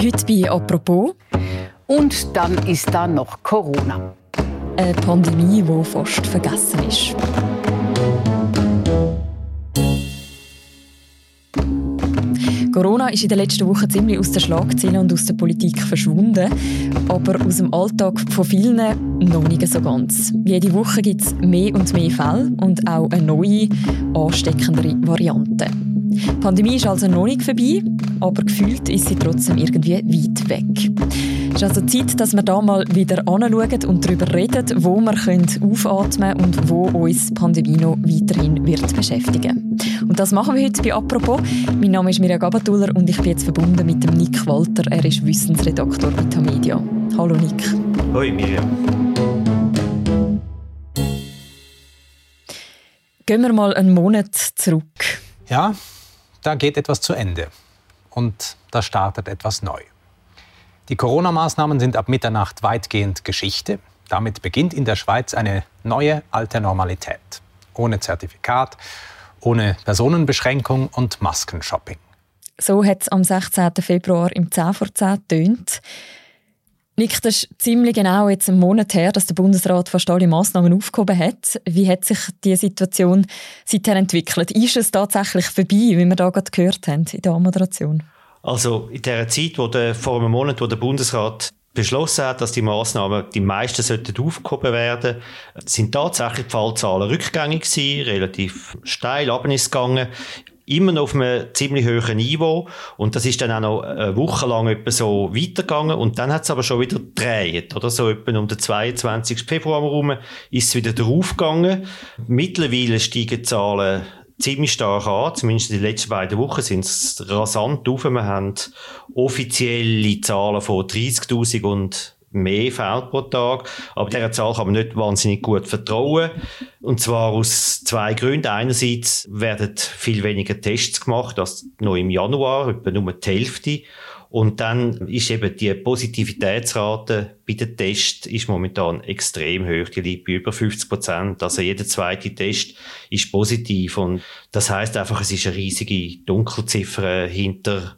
Heute bei «Apropos». Und dann ist da noch Corona. Eine Pandemie, die fast vergessen ist. Corona ist in den letzten Wochen ziemlich aus den Schlagzeilen und aus der Politik verschwunden, aber aus dem Alltag von vielen noch nicht so ganz. Jede Woche gibt es mehr und mehr Fälle und auch eine neue, ansteckendere Variante. Die Pandemie ist also noch nicht vorbei, aber gefühlt ist sie trotzdem irgendwie weit weg. Es ist also Zeit, dass wir da mal wieder anschauen und darüber reden, wo wir aufatmen können und wo uns die Pandemie noch weiterhin wird beschäftigen Und das machen wir heute bei «Apropos». Mein Name ist Mirja Gabatuller und ich bin jetzt verbunden mit dem Nick Walter. Er ist Wissensredaktor bei Tamedia. Hallo Nick. Hallo Mirja. Gehen wir mal einen Monat zurück. Ja, da geht etwas zu Ende und da startet etwas neu. Die Corona-Maßnahmen sind ab Mitternacht weitgehend Geschichte. Damit beginnt in der Schweiz eine neue alte Normalität. Ohne Zertifikat, ohne Personenbeschränkung und Maskenshopping. So hat es am 16. Februar im 10 vor 10 tönt. Nick, das ist ziemlich genau jetzt einen Monat her, dass der Bundesrat fast alle Massnahmen aufgehoben hat. Wie hat sich die Situation seither entwickelt? Ist es tatsächlich vorbei, wie wir da gerade gehört haben in der Moderation? Also in der Zeit, wo der, vor einem Monat, wo der Bundesrat beschlossen hat, dass die Maßnahmen die meisten sollten aufgehoben werden, sind tatsächlich die Fallzahlen rückgängig gewesen, relativ steil ab ist gegangen immer noch auf einem ziemlich hohen Niveau. Und das ist dann auch noch eine Woche lang etwa so weitergegangen. Und dann hat es aber schon wieder gedreht, oder? So etwa um den 22. Februar herum ist es wieder draufgegangen. Mittlerweile steigen die Zahlen ziemlich stark an. Zumindest in den letzten beiden Wochen sind es rasant auf. Wir haben offizielle Zahlen von 30.000 und mehr Fälle pro Tag. Aber dieser Zahl kann man nicht wahnsinnig gut vertrauen. Und zwar aus zwei Gründen. Einerseits werden viel weniger Tests gemacht als noch im Januar, etwa nur die Hälfte. Und dann ist eben die Positivitätsrate bei den Tests ist momentan extrem hoch. Die liegt bei über 50 Prozent. Also jeder zweite Test ist positiv. Und das heißt einfach, es ist eine riesige Dunkelziffer hinter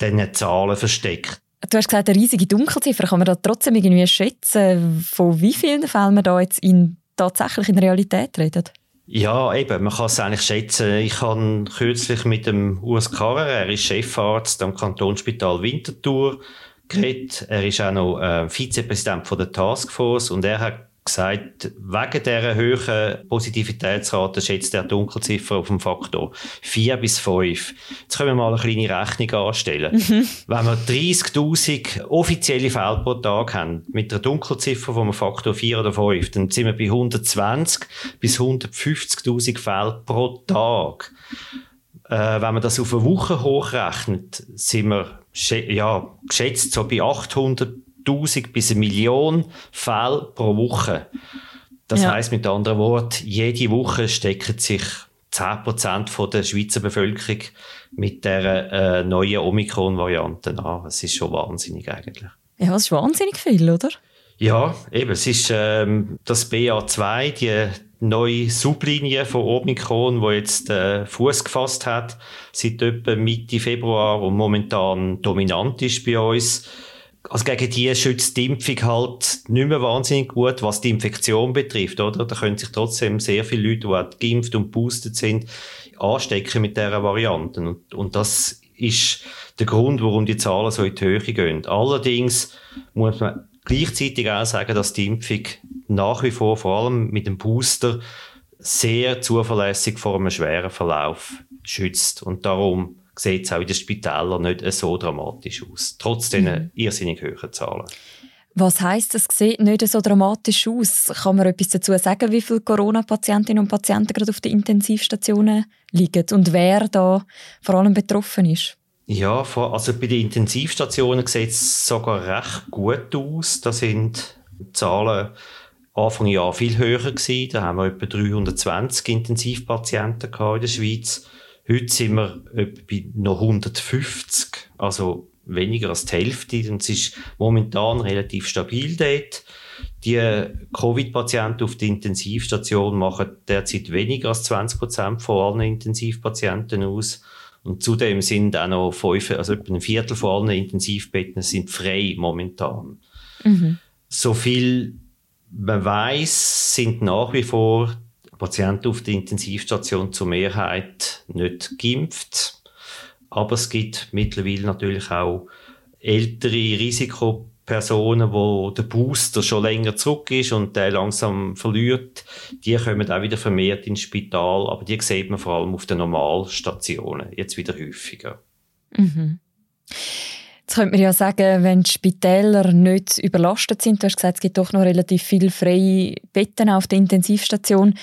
diesen Zahlen versteckt. Du hast gesagt, eine riesige Dunkelziffer. Kann man da trotzdem irgendwie schätzen, von wie vielen Fällen wir da jetzt in, tatsächlich in Realität reden? Ja, eben, man kann es eigentlich schätzen. Ich habe kürzlich mit dem Urs Karrer, er ist Chefarzt am Kantonsspital Winterthur, geredet. Er ist auch noch äh, Vizepräsident von der Taskforce und er hat gesagt, wegen dieser hohen Positivitätsrate schätzt er Dunkelziffer auf dem Faktor 4 bis 5. Jetzt können wir mal eine kleine Rechnung anstellen. Mhm. Wenn wir 30.000 offizielle Fälle pro Tag haben, mit einer Dunkelziffer von einem Faktor 4 oder 5, dann sind wir bei 120 bis 150.000 Fällen pro Tag. Äh, wenn man das auf eine Woche hochrechnet, sind wir ja, geschätzt so bei 800 1000 bis eine Million Fälle pro Woche. Das ja. heißt mit anderen Worten, jede Woche stecken sich 10% der Schweizer Bevölkerung mit der äh, neuen Omikron-Variante an. Das ist schon wahnsinnig eigentlich. Ja, das ist wahnsinnig viel, oder? Ja, eben. Es ist ähm, das BA2, die neue Sublinie von Omikron, die jetzt äh, Fuß gefasst hat, seit etwa Mitte Februar und momentan dominant ist bei uns also gegen die schützt die Impfung halt nicht mehr wahnsinnig gut, was die Infektion betrifft, oder? Da können sich trotzdem sehr viele Leute, die auch geimpft und boostet sind, anstecken mit dieser Variante. Und, und das ist der Grund, warum die Zahlen so in die Höhe gehen. Allerdings muss man gleichzeitig auch sagen, dass die Impfung nach wie vor, vor allem mit dem Booster, sehr zuverlässig vor einem schweren Verlauf schützt. Und darum sieht es auch in den Spitälern nicht so dramatisch aus, trotz diesen mhm. irrsinnig hohen Zahlen. Was heißt, es sieht nicht so dramatisch aus? Kann man etwas dazu sagen, wie viele Corona-Patientinnen und Patienten gerade auf den Intensivstationen liegen und wer da vor allem betroffen ist? Ja, also bei den Intensivstationen sieht es sogar recht gut aus. Da sind die Zahlen Anfang Jahr viel höher gewesen. Da haben wir etwa 320 Intensivpatienten in der Schweiz. Heute sind wir bei noch 150, also weniger als die Hälfte. Und es ist momentan relativ stabil dort. Die Covid-Patienten auf der Intensivstation machen derzeit weniger als 20 Prozent von allen Intensivpatienten aus. Und zudem sind auch noch fünf, also etwa ein Viertel von allen Intensivbetten sind frei momentan. Mhm. So viel man weiß, sind nach wie vor Patienten auf der Intensivstation zur Mehrheit nicht geimpft. Aber es gibt mittlerweile natürlich auch ältere Risikopersonen, wo der Booster schon länger zurück ist und der langsam verliert. Die kommen auch wieder vermehrt ins Spital, aber die sieht man vor allem auf den Normalstationen jetzt wieder häufiger. Mhm. Jetzt könnte man ja sagen, wenn die Spitäler nicht überlastet sind, du hast gesagt, es gibt doch noch relativ viele freie Betten auf der Intensivstation,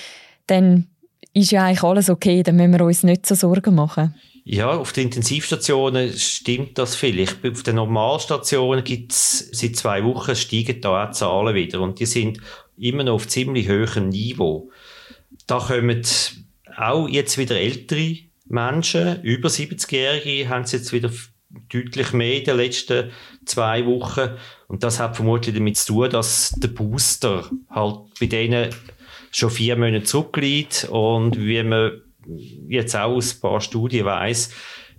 dann ist ja eigentlich alles okay, dann müssen wir uns nicht so Sorgen machen. Ja, auf den Intensivstationen stimmt das vielleicht. Auf den Normalstationen gibt es seit zwei Wochen steigen da auch Zahlen wieder und die sind immer noch auf ziemlich hohem Niveau. Da kommen auch jetzt wieder ältere Menschen, über 70-Jährige, haben sie jetzt wieder deutlich mehr in den letzten zwei Wochen. Und das hat vermutlich damit zu tun, dass der Booster halt bei denen schon vier Monate zurückliegt. Und wie man jetzt auch aus ein paar Studien weiß,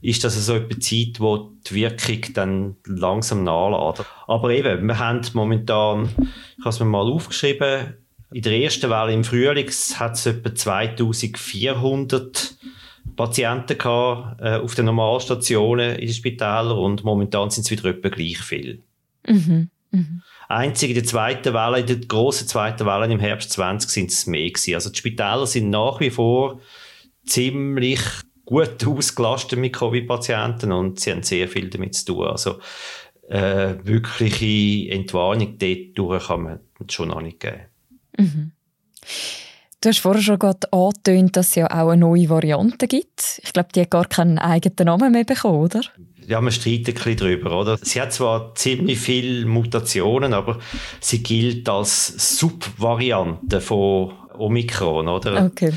ist das so eine Zeit, wo die Wirkung dann langsam nachlässt. Aber eben, wir haben momentan, ich habe es mir mal aufgeschrieben, in der ersten Welle im Frühling hat es etwa 2400 Patienten gehabt, äh, auf den Normalstationen in den Spitälern und momentan sind es wieder etwa gleich viel. Mhm. Mhm. Einzig in der zweiten Welle, in der grossen zweiten Welle im Herbst 20 sind es mehr gewesen. Also die Spitäler sind nach wie vor ziemlich gut ausgelastet mit Covid-Patienten und sie haben sehr viel damit zu tun. Also äh, wirkliche Entwarnung dort kann man schon noch nicht geben. Mhm. Du hast vorher schon gerade angetönt, dass es ja auch eine neue Variante gibt. Ich glaube, die hat gar keinen eigenen Namen mehr bekommen, oder? Ja, man streitet ein bisschen darüber, oder? Sie hat zwar ziemlich viele Mutationen, aber sie gilt als Subvariante von Omikron, oder? Okay.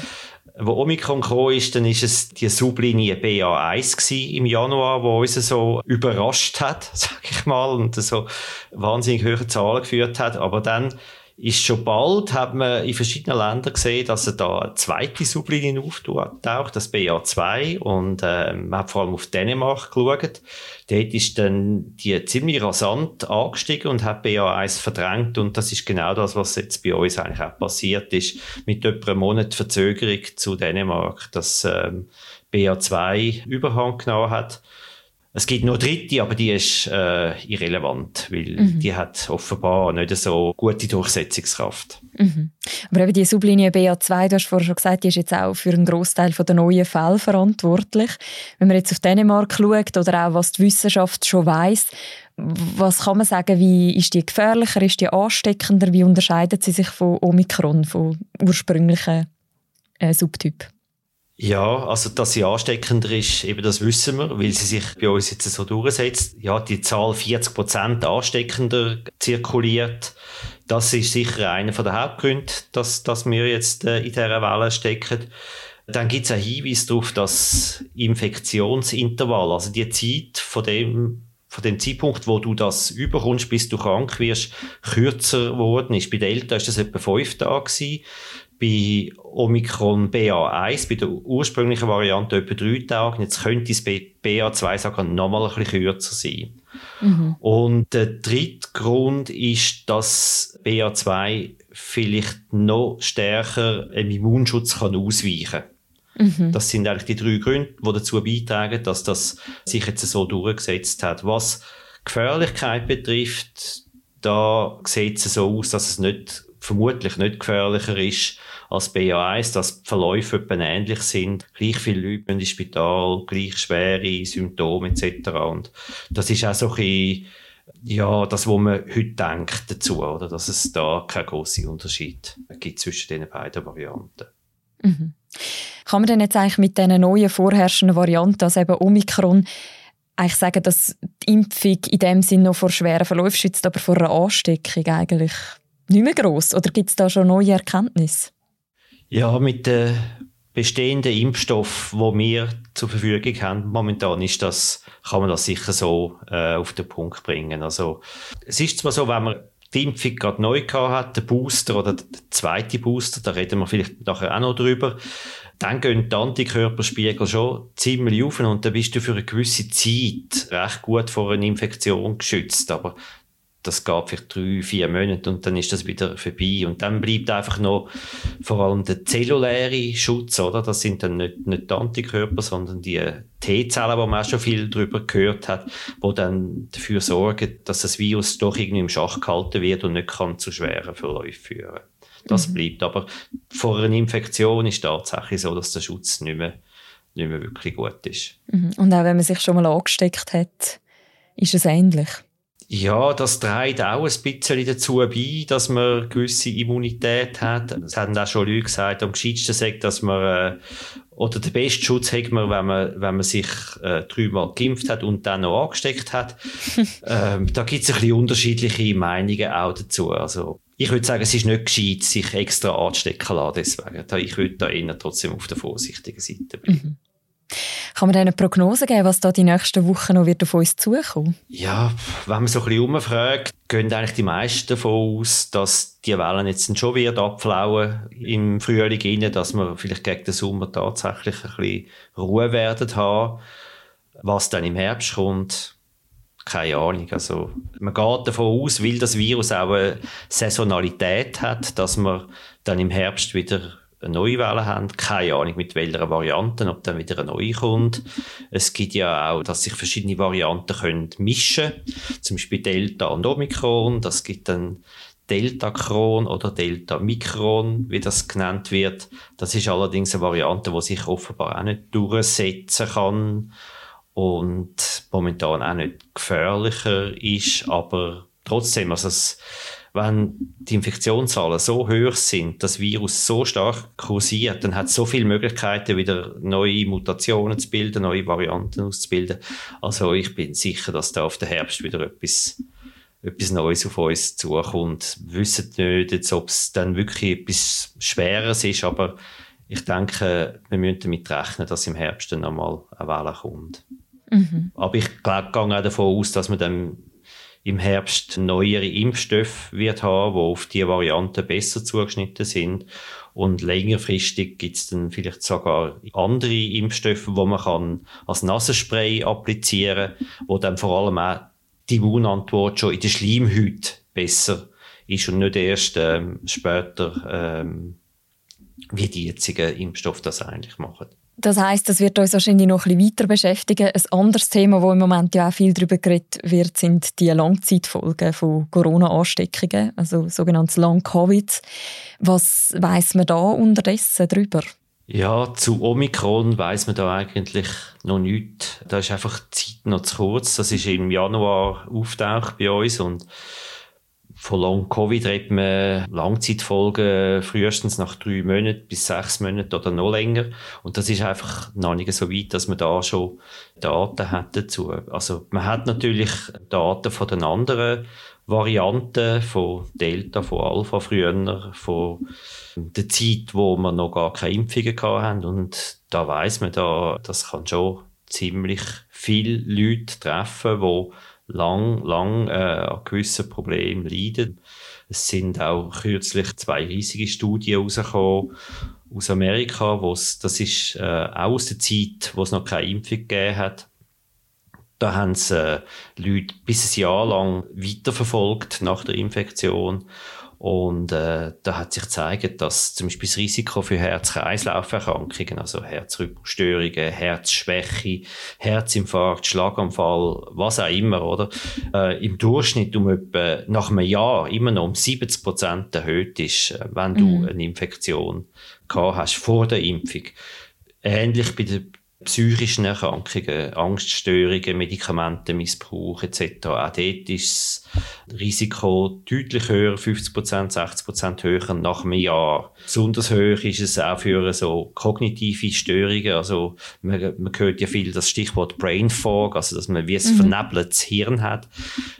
Wo Omikron kam, ist, dann ist es die Sublinie BA1 im Januar, wo uns so überrascht hat, sag ich mal, und so wahnsinnig hohe Zahlen geführt hat. Aber dann ist schon bald, hat man in verschiedenen Ländern gesehen, dass er da eine zweite Sublinie auftaucht, das BA2, und äh, man hat vor allem auf Dänemark geschaut. Dort ist dann die ziemlich rasant angestiegen und hat BA1 verdrängt und das ist genau das, was jetzt bei uns eigentlich auch passiert ist, mit etwa einem Monat Verzögerung zu Dänemark, dass ähm, BA2 Überhang genommen hat. Es gibt noch dritte, aber die ist äh, irrelevant, weil mhm. die hat offenbar nicht so gute Durchsetzungskraft. Mhm. Aber eben die Sublinie BA2, du hast vorher schon gesagt, die ist jetzt auch für einen Großteil der neuen Fälle verantwortlich. Wenn man jetzt auf Dänemark schaut oder auch was die Wissenschaft schon weiß, was kann man sagen, wie ist die gefährlicher, ist die ansteckender, wie unterscheidet sie sich von Omikron, vom ursprünglichen äh, Subtyp? Ja, also dass sie ansteckender ist, eben das wissen wir, weil sie sich bei uns jetzt so durchsetzt. Ja, die Zahl 40 Prozent ansteckender zirkuliert. Das ist sicher einer der Hauptgründe, dass, dass wir jetzt äh, in dieser Welle stecken. Dann gibt es einen Hinweis darauf, dass Infektionsintervall, also die Zeit von dem von dem Zeitpunkt, wo du das überkommst, bis du krank wirst, kürzer geworden ist. Bei Delta ist das etwa fünf Tage gewesen bei Omikron BA1, bei der ursprünglichen Variante etwa drei Tage. Jetzt könnte es bei BA2 sogar noch mal ein bisschen kürzer sein. Mhm. Und der dritte Grund ist, dass BA2 vielleicht noch stärker im Immunschutz kann ausweichen kann. Mhm. Das sind eigentlich die drei Gründe, die dazu beitragen, dass das sich jetzt so durchgesetzt hat. Was Gefährlichkeit betrifft, da sieht es so aus, dass es nicht, vermutlich nicht gefährlicher ist als BA1, dass die Verläufe etwa ähnlich sind. Gleich viele Leute ins Spital, gleich schwere Symptome etc. Und das ist auch so ein bisschen, ja, das, was man heute denkt dazu, oder? dass es da keinen grossen Unterschied gibt zwischen den beiden Varianten. Mhm. Kann man denn jetzt eigentlich mit diesen neuen vorherrschenden Varianten, also eben Omikron, eigentlich sagen, dass die Impfung in dem Sinne noch vor schweren Verläufen schützt, aber vor einer Ansteckung eigentlich nicht mehr gross? Oder gibt es da schon neue Erkenntnisse? Ja, mit den bestehenden Impfstoffen, die wir zur Verfügung haben, momentan ist das, kann man das sicher so äh, auf den Punkt bringen. Also, es ist zwar so, wenn man die Impfung gerade neu hat, der Booster oder der zweite Booster, da reden wir vielleicht nachher auch noch drüber, dann gehen die Antikörperspiegel schon ziemlich auf und dann bist du für eine gewisse Zeit recht gut vor einer Infektion geschützt. Aber das geht vielleicht drei, vier Monate und dann ist das wieder vorbei. Und dann bleibt einfach noch vor allem der zelluläre Schutz, oder? Das sind dann nicht, nicht die Antikörper, sondern die T-Zellen, wo man auch schon viel darüber gehört hat, wo dann dafür sorgen, dass das Virus doch irgendwie im Schach gehalten wird und nicht kann zu schweren Verläufen führen. Das mhm. bleibt. Aber vor einer Infektion ist tatsächlich so, dass der Schutz nicht mehr, nicht mehr wirklich gut ist. Mhm. Und auch wenn man sich schon mal angesteckt hat, ist es ähnlich. Ja, das trägt auch ein bisschen dazu bei, dass man gewisse Immunität hat. Es haben auch schon Leute gesagt, am gescheitsten sagt, dass man, äh, oder den besten Schutz hat man, wenn man, wenn man sich äh, dreimal geimpft hat und dann noch angesteckt hat. ähm, da gibt es ein bisschen unterschiedliche Meinungen auch dazu. Also, ich würde sagen, es ist nicht gescheit, sich extra anzustecken lassen, deswegen. Ich würde da eher trotzdem auf der vorsichtigen Seite bleiben. Mhm. Kann man eine Prognose geben, was da die nächsten Wochen noch wird auf uns zukommen? Ja, wenn man so ein bisschen umfragt, gehen eigentlich die meisten davon aus, dass die Wellen jetzt schon wird abflauen im Frühling rein, dass wir vielleicht gegen den Sommer tatsächlich ein bisschen Ruhe werden haben. Was dann im Herbst kommt, keine Ahnung. Also, man geht davon aus, weil das Virus auch eine Saisonalität hat, dass man dann im Herbst wieder eine neue Welle haben. Keine Ahnung mit welcher Variante, ob dann wieder eine neue kommt. Es gibt ja auch, dass sich verschiedene Varianten können mischen Zum Beispiel Delta und Omikron. Das gibt dann Delta-Kron oder Delta-Mikron, wie das genannt wird. Das ist allerdings eine Variante, die sich offenbar auch nicht durchsetzen kann und momentan auch nicht gefährlicher ist, aber trotzdem, also es wenn die Infektionszahlen so hoch sind, das Virus so stark kursiert, dann hat es so viele Möglichkeiten, wieder neue Mutationen zu bilden, neue Varianten auszubilden. Also ich bin sicher, dass da auf den Herbst wieder etwas, etwas Neues auf uns zukommt. Wir wissen nicht, ob es dann wirklich etwas Schweres ist, aber ich denke, wir müssen damit rechnen, dass im Herbst dann einmal eine Welle kommt. Mhm. Aber ich glaube, gehe auch davon aus, dass man dann im Herbst neuere Impfstoffe wird haben, die auf die Varianten besser zugeschnitten sind. Und längerfristig gibt es dann vielleicht sogar andere Impfstoffe, wo man kann als Nasenspray applizieren kann, wo dann vor allem auch die Immunantwort schon in der Schleimhaut besser ist und nicht erst ähm, später, ähm, wie die jetzigen Impfstoffe das eigentlich machen. Das heißt, das wird uns wahrscheinlich noch ein bisschen weiter beschäftigen. Ein anderes Thema, wo im Moment ja auch viel darüber geredet wird, sind die Langzeitfolgen von Corona-Ansteckungen, also sogenanntes Long-Covid. Was weiß man da unterdessen darüber? Ja, zu Omikron weiß man da eigentlich noch nichts. Da ist einfach die Zeit noch zu kurz. Das ist im Januar auftaucht bei uns und von Long-Covid redet man Langzeitfolgen frühestens nach drei Monaten bis sechs Monaten oder noch länger. Und das ist einfach noch nicht so weit, dass man da schon Daten hat dazu. Also man hat natürlich Daten von den anderen Varianten, von Delta, von Alpha früher, von der Zeit, wo man noch gar keine Impfungen hatten. Und da weiß man da, das kann schon ziemlich viele Leute treffen, die lang, lang äh, an gewissen Problemen leiden. Es sind auch kürzlich zwei riesige Studien rausgekommen aus Amerika, wo's, das ist äh, auch aus der Zeit, wo es noch keine Impfung gegeben hat. Da haben sie äh, Leute bis ein Jahr lang weiterverfolgt nach der Infektion und äh, da hat sich gezeigt, dass zum Beispiel das Risiko für Herz-Kreislauf-Erkrankungen, also Herzrhythmusstörungen, Herzschwäche, Herzinfarkt, Schlaganfall, was auch immer, oder, äh, im Durchschnitt um etwa nach einem Jahr immer noch um 70 Prozent erhöht ist, äh, wenn du mhm. eine Infektion gehabt hast vor der Impfung. Ähnlich bei der psychischen Erkrankungen, Angststörungen, Medikamentenmissbrauch etc. Auch dort ist das Risiko deutlich höher, 50% 60% höher nach einem Jahr. Besonders hoch ist es auch für so kognitive Störungen. Also man, man hört ja viel das Stichwort Brain Fog, also dass man wie ein mhm. vernebeltes Hirn hat.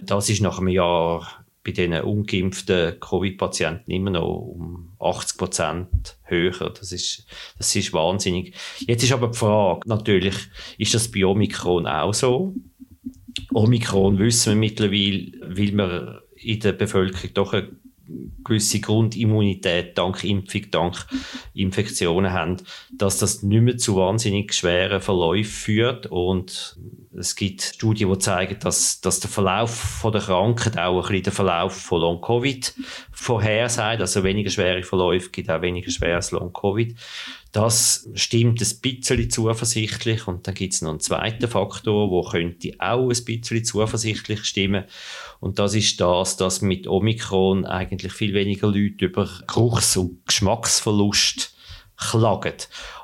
Das ist nach einem Jahr bei diesen ungeimpften Covid-Patienten immer noch um 80 Prozent höher. Das ist, das ist wahnsinnig. Jetzt ist aber die Frage, natürlich, ist das bei Omikron auch so? Omikron wissen wir mittlerweile, weil wir in der Bevölkerung doch eine gewisse Grundimmunität dank Impfung, dank Infektionen haben, dass das nicht mehr zu wahnsinnig schweren Verläufen führt und es gibt Studien, die zeigen, dass, dass der Verlauf von der Krankheit auch ein bisschen den Verlauf von Long-Covid vorhersagt, also weniger schwere Verläufe gibt auch weniger schweres Long-Covid. Das stimmt ein bisschen zuversichtlich und dann gibt es noch einen zweiten Faktor, wo könnte auch ein bisschen zuversichtlich stimmen und das ist das, dass mit Omikron eigentlich viel weniger Leute über Geruchs- und Geschmacksverlust klagen.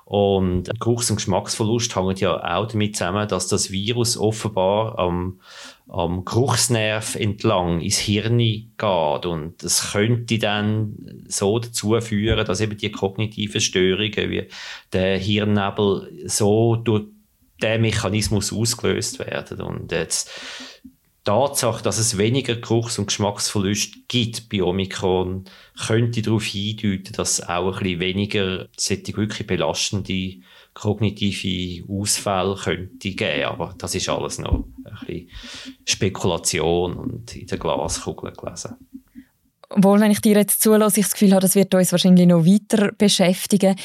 Und Geruchs- und Geschmacksverlust hängen ja auch damit zusammen, dass das Virus offenbar am, am Geruchsnerv entlang ins Hirn geht. Und es könnte dann so dazu führen, dass eben die kognitiven Störungen wie der Hirnnebel so durch den Mechanismus ausgelöst werden. Und jetzt Tatsache, dass es weniger Geruchs- und Geschmacksverlust gibt bei Omikron, könnte darauf hindeuten, dass auch ein bisschen weniger solche wirklich belastende kognitive Ausfälle könnte geben. Aber das ist alles noch ein bisschen Spekulation und in der Glaskugel gelesen. Obwohl, wenn ich dir jetzt zulasse, ich das Gefühl habe, das wird uns wahrscheinlich noch weiter beschäftigen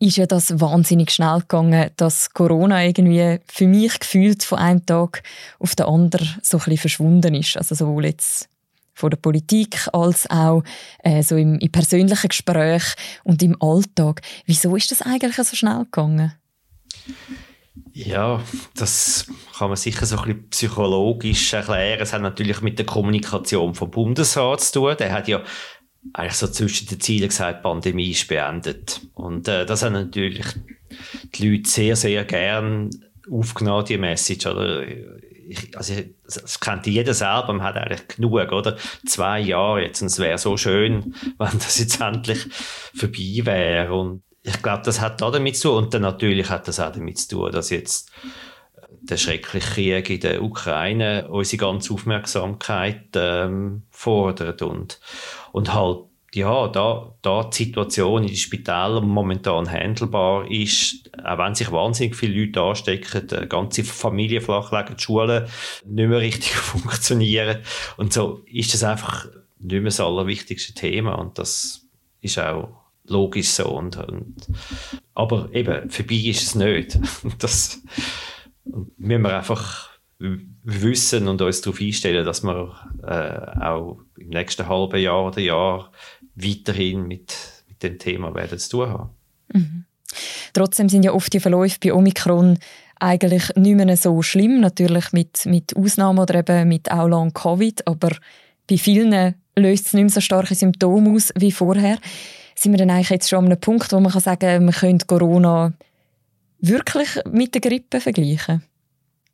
ist ja das wahnsinnig schnell gegangen, dass Corona irgendwie für mich gefühlt von einem Tag auf den anderen so ein bisschen verschwunden ist. Also sowohl jetzt von der Politik als auch äh, so im, im persönlichen Gespräch und im Alltag. Wieso ist das eigentlich so schnell gegangen? Ja, das kann man sicher so ein bisschen psychologisch erklären. Es hat natürlich mit der Kommunikation vom Bundesrat zu tun. Der hat ja eigentlich so zwischen den Zielen gesagt, Pandemie ist beendet. Und äh, das haben natürlich die Leute sehr, sehr gern aufgenommen, die Message. Oder? Ich, also, das kennt jeder selber, man hat eigentlich genug, oder? Zwei Jahre jetzt, und es wäre so schön, wenn das jetzt endlich vorbei wäre. Und ich glaube, das hat da damit zu tun. Und dann natürlich hat das auch damit zu tun, dass jetzt der schreckliche Krieg in der Ukraine unsere ganze Aufmerksamkeit ähm, fordert. Und, und halt ja, da, da die Situation in den Spitälern momentan handelbar ist, auch wenn sich wahnsinnig viele Leute anstecken, die ganze Familie flachlegen, die Schulen nicht mehr richtig funktionieren. Und so ist das einfach nicht mehr das allerwichtigste Thema. Und das ist auch logisch so. Und, und aber eben, vorbei ist es nicht. Das, müssen wir einfach wissen und uns darauf einstellen, dass wir äh, auch im nächsten halben Jahr oder Jahr weiterhin mit, mit dem Thema werden zu tun haben. Mhm. Trotzdem sind ja oft die Verläufe bei Omikron eigentlich nicht mehr so schlimm, natürlich mit, mit Ausnahmen oder eben mit auch Long Covid, aber bei vielen löst es nicht mehr so starke Symptome aus wie vorher. Sind wir dann eigentlich jetzt schon an einem Punkt, wo man kann sagen kann, man könnte Corona wirklich mit der Grippe vergleichen?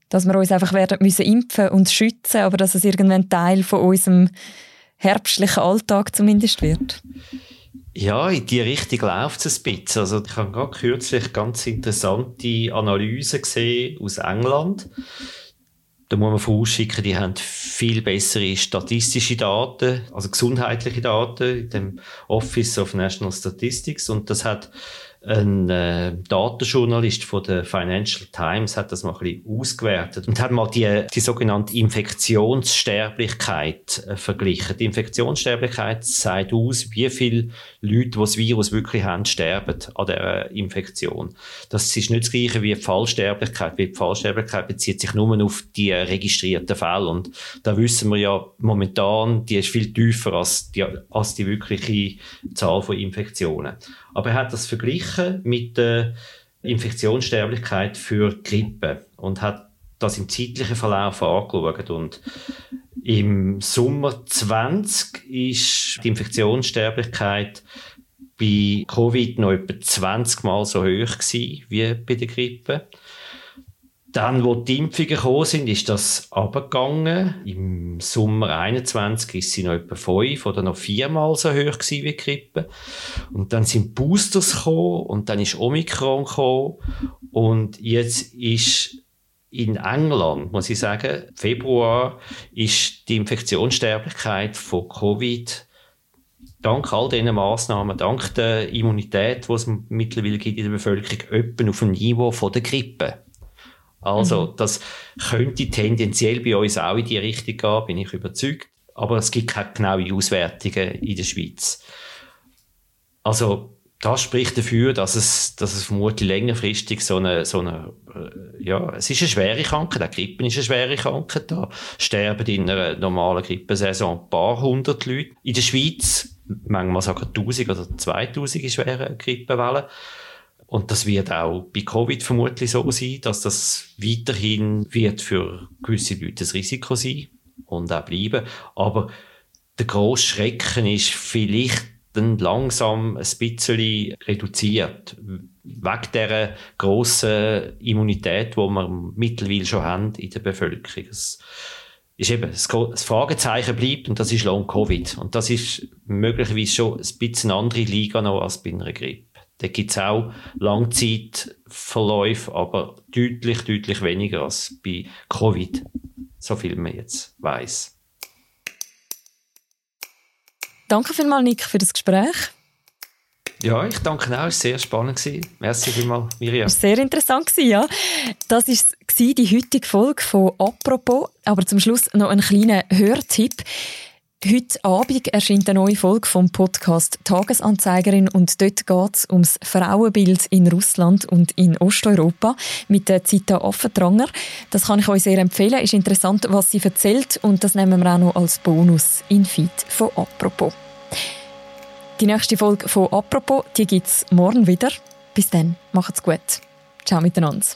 Dass wir uns einfach werden müssen impfen und schützen, aber dass es irgendwann Teil von unserem herbstlichen Alltag zumindest wird? Ja, in die Richtung läuft es ein bisschen. Also ich habe gerade kürzlich ganz interessante Analysen gesehen aus England. Da muss man vorausschicken, die haben viel bessere statistische Daten, also gesundheitliche Daten in dem Office of National Statistics. Und das hat ein äh, Datenjournalist von der Financial Times hat das mal ein bisschen ausgewertet und hat mal die, die sogenannte Infektionssterblichkeit äh, verglichen. Die Infektionssterblichkeit sagt aus, wie viele Leute, die das Virus wirklich haben, sterben an äh, Infektion. Das ist nicht das Gleiche wie die Fallsterblichkeit, die Fallsterblichkeit bezieht sich nur auf die registrierten Fälle und da wissen wir ja momentan, die ist viel tiefer als die, als die wirkliche Zahl von Infektionen. Aber er hat das verglichen mit der Infektionssterblichkeit für Grippe und hat das im zeitlichen Verlauf angeschaut. Und im Sommer 20 ist die Infektionssterblichkeit bei Covid noch etwa 20 Mal so hoch gewesen wie bei der Grippe. Dann, wo die Impfungen gekommen sind, ist das abgegangen. Im Sommer 21 ist sie noch etwa fünf oder noch viermal so hoch gewesen wie die Grippe. Und dann sind Boosters gekommen und dann ist Omikron gekommen. Und jetzt ist in England, muss ich sagen, Februar ist die Infektionssterblichkeit von Covid dank all diesen Massnahmen, dank der Immunität, die es mittlerweile gibt in der Bevölkerung, etwa auf dem Niveau von der Grippe. Also, mhm. das könnte tendenziell bei uns auch in die Richtung gehen, bin ich überzeugt. aber es gibt keine genauen Auswertungen in der Schweiz. Also das spricht dafür, dass es, dass es vermutlich längerfristig so eine, so eine äh, ja, es ist eine schwere Krankheit, auch Grippe ist eine schwere Krankheit, da sterben in einer normalen Grippensaison ein paar hundert Leute. In der Schweiz, manchmal sogar 1000 oder 2000 schwere Grippewellen. Und das wird auch bei Covid vermutlich so sein, dass das weiterhin wird für gewisse Leute ein Risiko sein und auch bleiben. Aber der grosse Schrecken ist vielleicht dann langsam ein bisschen reduziert. Wegen dieser grossen Immunität, die wir mittlerweile schon haben in der Bevölkerung. Es ist eben, das Fragezeichen bleibt und das ist Long Covid. Und das ist möglicherweise schon ein bisschen eine andere Liga noch als bei einer Grippe. Da gibt es auch Langzeitverläufe, aber deutlich, deutlich weniger als bei Covid. So viel man jetzt weiß. Danke vielmals, Nick, für das Gespräch. Ja, ich danke auch. Es war sehr spannend. Merci vielmals, Miriam. Es war sehr interessant, ja. Das war die heutige Folge von «Apropos». Aber zum Schluss noch ein kleiner Hörtipp. Heute Abend erscheint eine neue Folge vom Podcast Tagesanzeigerin und dort geht es ums Frauenbild in Russland und in Osteuropa mit der Zita Affentranger. Das kann ich euch sehr empfehlen. Ist interessant, was sie erzählt und das nehmen wir auch noch als Bonus in Feed von «Apropos». Die nächste Folge von «Apropos» die gibt es morgen wieder. Bis dann, macht's gut. Ciao miteinander.